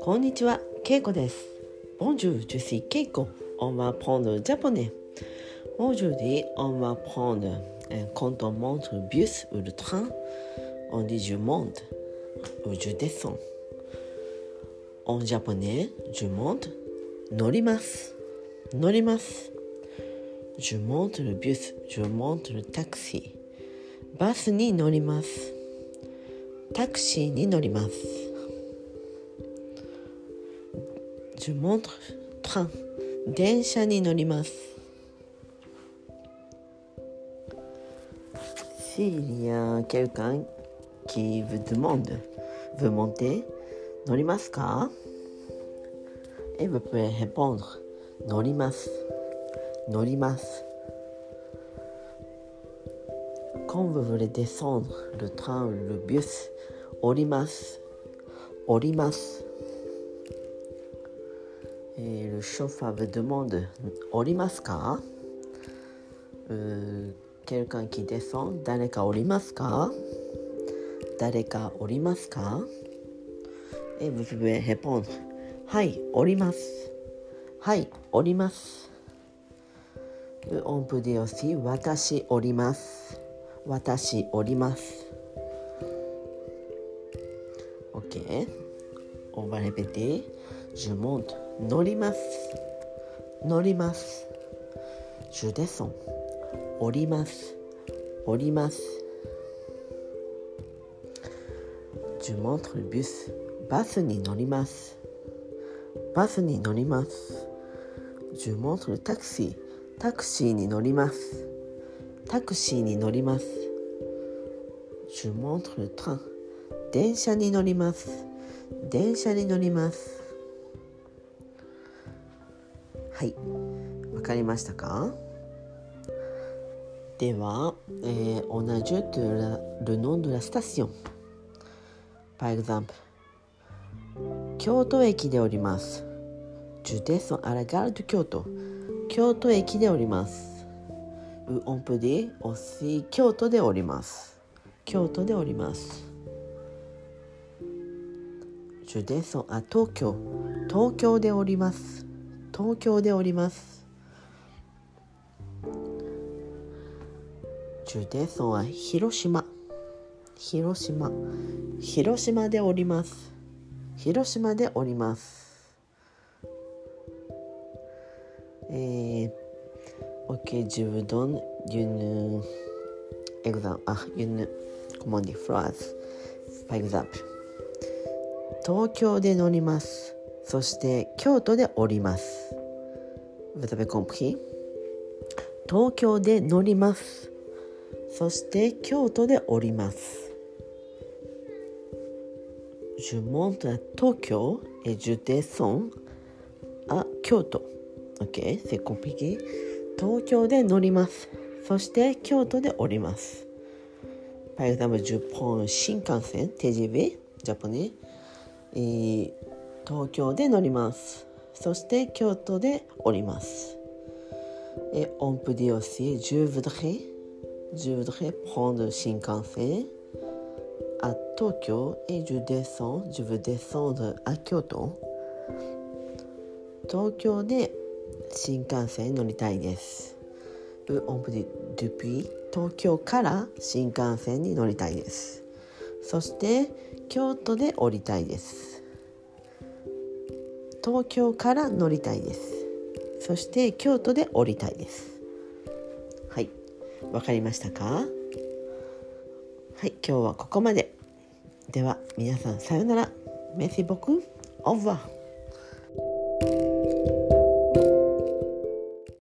こんにちは、ケイコです。Bonjour, je suis Keiko. On va prendre le japonais. Aujourd'hui, on va prendre euh, quand on monte le bus ou le train, on dit je monte ou je descends. En japonais, je monte, norimasu, norimasu. Je monte le bus, je monte le taxi. バスに乗ります。タクシーに乗ります。Je montre train 電車に乗ります S'il y a quelqu'un qui vous demande vous montez 乗りますか Et vous pouvez répondre 乗ります乗ります Quand vous voulez descendre le train le bus 降ります降ります Et le chauffeur vous demande 降りますか euh, Quelqu'un qui descend 誰か降りますか誰か降りますか Et vous pouvez répondre はい降りますはい降ります On peut dire aussi 私降ります私しおります。OK オーバーレベティ。ジュモンド乗ります。乗ります。ジュデソン降ります。降ります。ジュモントルビュス。バスに乗ります。バスに乗ります。ジュモントルタクシー。タクシーに乗ります。タクシーに乗ります。電車に乗ります。電車に乗ります。はい。わかりましたか？では、えー、同じとラ、ノンドラスタシオン。パイグザンプ。京都駅でおります。ジュデソン・アラ・ガールド・京都。京都駅でおります。On peut dire aussi 京都でおります。京都でおります。Je descends à 東京。東京でおります。東京でおります。Je descends à 広島。広島。広島でおります。広島でおります。えー、ok je vous donne une exemple ah une comment dire phrase par exemple 東京で乗りますそして京都で降ります Vous avez compris? 東京で乗りますそして京都で降ります Je monte à Tokyo et je descends à Kyoto. Ok, c'est compliqué. 東京で乗ります。そして京都で降ります。例えば10本新幹線 TGV ジャポニー東京で乗ります。そして京都で降ります。えオンプディオシー10分で10分で本の新幹線。あ東京えジュデソン10分でソンあ京都。東京で降ります新幹線に乗りたいです。ou on peut dire depuis 東京から新幹線に乗りたいです。そして京都で降りたいです。東京から乗りたいです。そして京都で降りたいです。はい、わかりましたか？はい、今日はここまで。では皆さんさようなら。メシボク、オーバー。